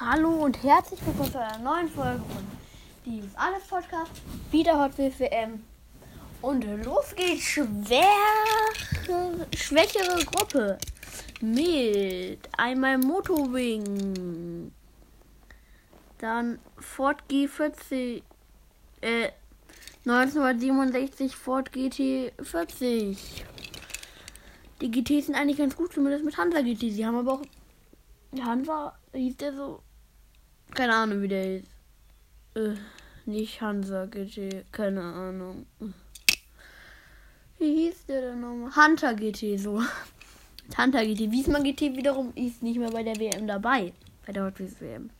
Hallo und herzlich willkommen zu einer neuen Folge von Dieses Alles Podcast. Wieder Hot Wheels WM. Und los geht's. Schwere, schwächere Gruppe. Mit einmal Motowing. Dann Ford G40. Äh, 1967 Ford GT40. Die GTs sind eigentlich ganz gut, zumindest mit Hansa GT. Sie haben aber auch. Hansa hieß der so. Keine Ahnung, wie der hieß. Äh, nicht Hansa GT, keine Ahnung. Wie hieß der denn nochmal? Hunter GT, so. Hunter GT. Wiesmann GT wiederum ist nicht mehr bei der WM dabei. Bei der Hot Wheels WM.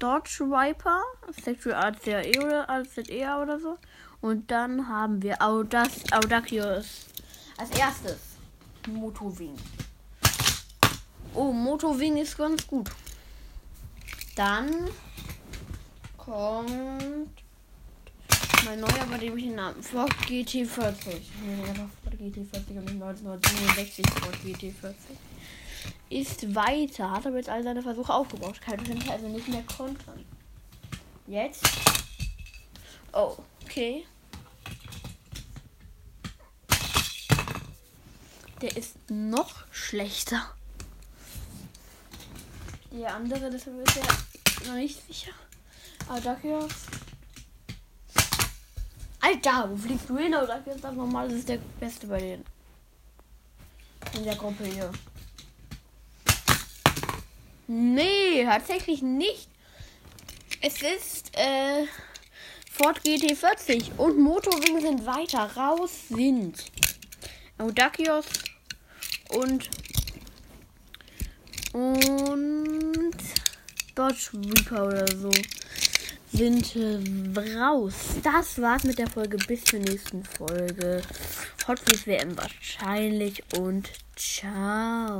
Dodge Viper, Sexual ACE oder AZE oder so. Und dann haben wir Audas, Audacious. Als erstes Motowing. Oh, Motowing ist ganz gut. Dann kommt mein neuer, bei dem ich den Namen Ford GT40. Nee, einfach Ford GT40 und nicht 1967 Ford GT40. Ist weiter, hat aber jetzt all seine Versuche aufgebraucht. Kann ich also nicht mehr kontern. Jetzt. Oh, okay. Der ist noch schlechter. Der andere, das ist ja noch nicht sicher. Aber dafür. Alter, wo fliegst du hin? Aber ist das normal, das ist der Beste bei denen. In der Gruppe hier. Nee, tatsächlich nicht. Es ist äh, Ford GT40 und Motorwing sind weiter. Raus sind Audacios und und Dodge Reaper oder so sind raus. Das war's mit der Folge. Bis zur nächsten Folge. Hot Wheels WM wahrscheinlich und ciao.